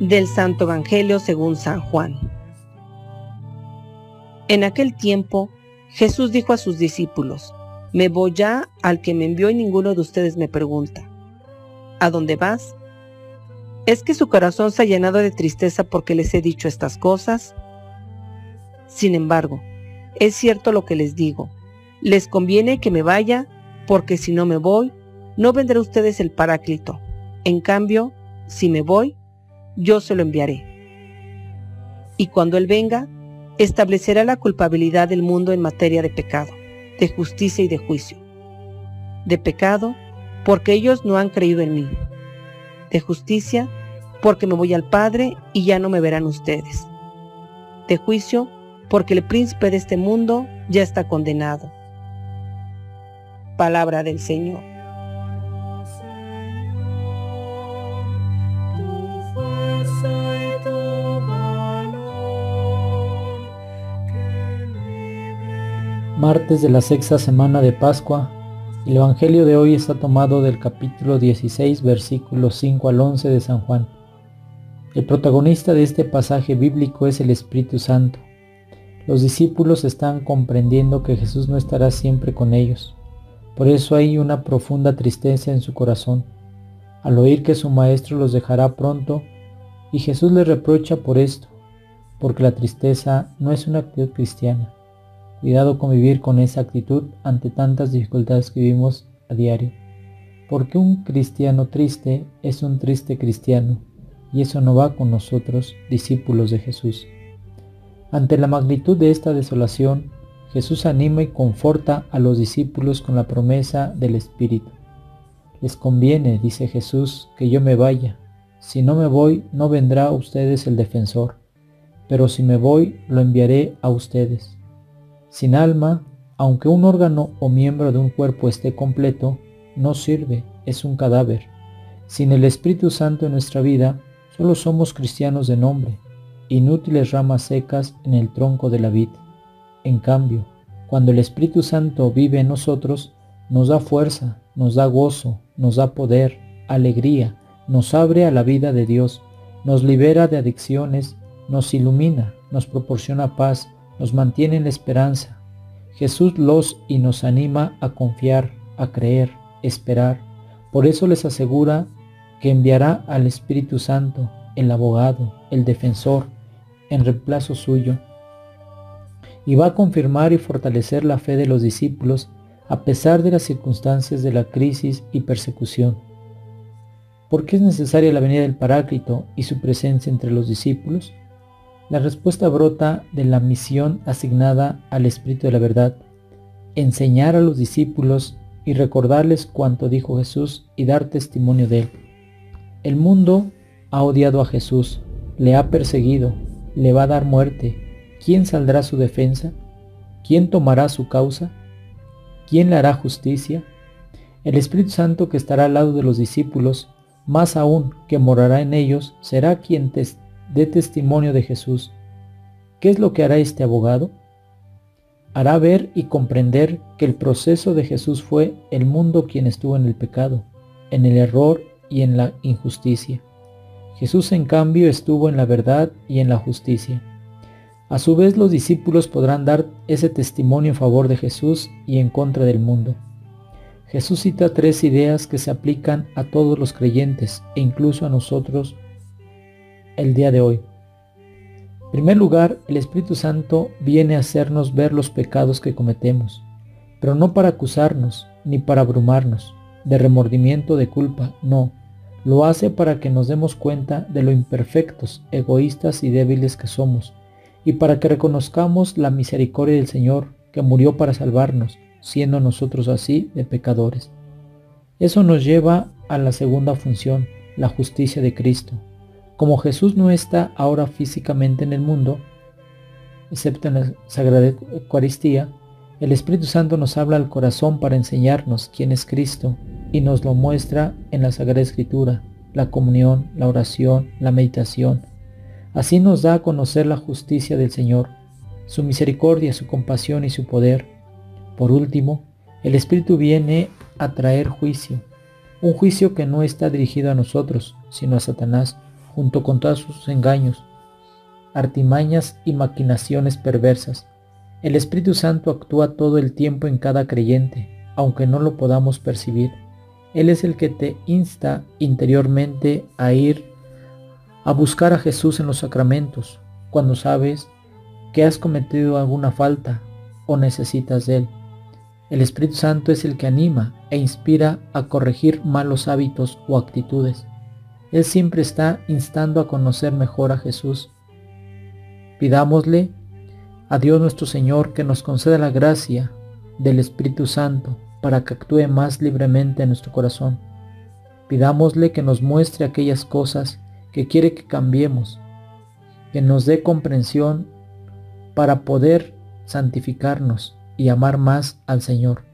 del Santo Evangelio según San Juan. En aquel tiempo, Jesús dijo a sus discípulos, Me voy ya al que me envió y ninguno de ustedes me pregunta, ¿a dónde vas? ¿Es que su corazón se ha llenado de tristeza porque les he dicho estas cosas? Sin embargo, es cierto lo que les digo, les conviene que me vaya, porque si no me voy, no vendrá ustedes el Paráclito. En cambio, si me voy, yo se lo enviaré. Y cuando Él venga, establecerá la culpabilidad del mundo en materia de pecado, de justicia y de juicio. De pecado, porque ellos no han creído en mí. De justicia, porque me voy al Padre y ya no me verán ustedes. De juicio, porque el príncipe de este mundo ya está condenado. Palabra del Señor. Martes de la sexta semana de Pascua. El Evangelio de hoy está tomado del capítulo 16, versículos 5 al 11 de San Juan. El protagonista de este pasaje bíblico es el Espíritu Santo. Los discípulos están comprendiendo que Jesús no estará siempre con ellos. Por eso hay una profunda tristeza en su corazón, al oír que su Maestro los dejará pronto, y Jesús les reprocha por esto, porque la tristeza no es una actitud cristiana. Cuidado con vivir con esa actitud ante tantas dificultades que vivimos a diario. Porque un cristiano triste es un triste cristiano y eso no va con nosotros, discípulos de Jesús. Ante la magnitud de esta desolación, Jesús anima y conforta a los discípulos con la promesa del Espíritu. Les conviene, dice Jesús, que yo me vaya. Si no me voy, no vendrá a ustedes el defensor, pero si me voy, lo enviaré a ustedes. Sin alma, aunque un órgano o miembro de un cuerpo esté completo, no sirve, es un cadáver. Sin el Espíritu Santo en nuestra vida, solo somos cristianos de nombre, inútiles ramas secas en el tronco de la vid. En cambio, cuando el Espíritu Santo vive en nosotros, nos da fuerza, nos da gozo, nos da poder, alegría, nos abre a la vida de Dios, nos libera de adicciones, nos ilumina, nos proporciona paz, nos mantiene en la esperanza. Jesús los y nos anima a confiar, a creer, esperar. Por eso les asegura que enviará al Espíritu Santo, el abogado, el defensor, en reemplazo suyo. Y va a confirmar y fortalecer la fe de los discípulos a pesar de las circunstancias de la crisis y persecución. ¿Por qué es necesaria la venida del Paráclito y su presencia entre los discípulos? La respuesta brota de la misión asignada al Espíritu de la verdad, enseñar a los discípulos y recordarles cuanto dijo Jesús y dar testimonio de él. El mundo ha odiado a Jesús, le ha perseguido, le va a dar muerte. ¿Quién saldrá a su defensa? ¿Quién tomará su causa? ¿Quién le hará justicia? El Espíritu Santo que estará al lado de los discípulos, más aún que morará en ellos, será quien testifique de testimonio de Jesús. ¿Qué es lo que hará este abogado? Hará ver y comprender que el proceso de Jesús fue el mundo quien estuvo en el pecado, en el error y en la injusticia. Jesús en cambio estuvo en la verdad y en la justicia. A su vez los discípulos podrán dar ese testimonio en favor de Jesús y en contra del mundo. Jesús cita tres ideas que se aplican a todos los creyentes e incluso a nosotros el día de hoy. En primer lugar, el Espíritu Santo viene a hacernos ver los pecados que cometemos, pero no para acusarnos ni para abrumarnos de remordimiento de culpa, no. Lo hace para que nos demos cuenta de lo imperfectos, egoístas y débiles que somos, y para que reconozcamos la misericordia del Señor que murió para salvarnos, siendo nosotros así de pecadores. Eso nos lleva a la segunda función, la justicia de Cristo, como Jesús no está ahora físicamente en el mundo, excepto en la Sagrada Eucaristía, el Espíritu Santo nos habla al corazón para enseñarnos quién es Cristo y nos lo muestra en la Sagrada Escritura, la comunión, la oración, la meditación. Así nos da a conocer la justicia del Señor, su misericordia, su compasión y su poder. Por último, el Espíritu viene a traer juicio, un juicio que no está dirigido a nosotros, sino a Satanás, junto con todos sus engaños, artimañas y maquinaciones perversas. El Espíritu Santo actúa todo el tiempo en cada creyente, aunque no lo podamos percibir. Él es el que te insta interiormente a ir a buscar a Jesús en los sacramentos, cuando sabes que has cometido alguna falta o necesitas de Él. El Espíritu Santo es el que anima e inspira a corregir malos hábitos o actitudes. Él siempre está instando a conocer mejor a Jesús. Pidámosle a Dios nuestro Señor que nos conceda la gracia del Espíritu Santo para que actúe más libremente en nuestro corazón. Pidámosle que nos muestre aquellas cosas que quiere que cambiemos, que nos dé comprensión para poder santificarnos y amar más al Señor.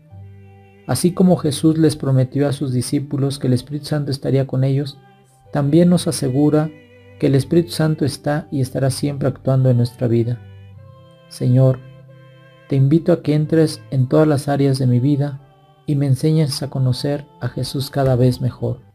Así como Jesús les prometió a sus discípulos que el Espíritu Santo estaría con ellos, también nos asegura que el Espíritu Santo está y estará siempre actuando en nuestra vida. Señor, te invito a que entres en todas las áreas de mi vida y me enseñes a conocer a Jesús cada vez mejor.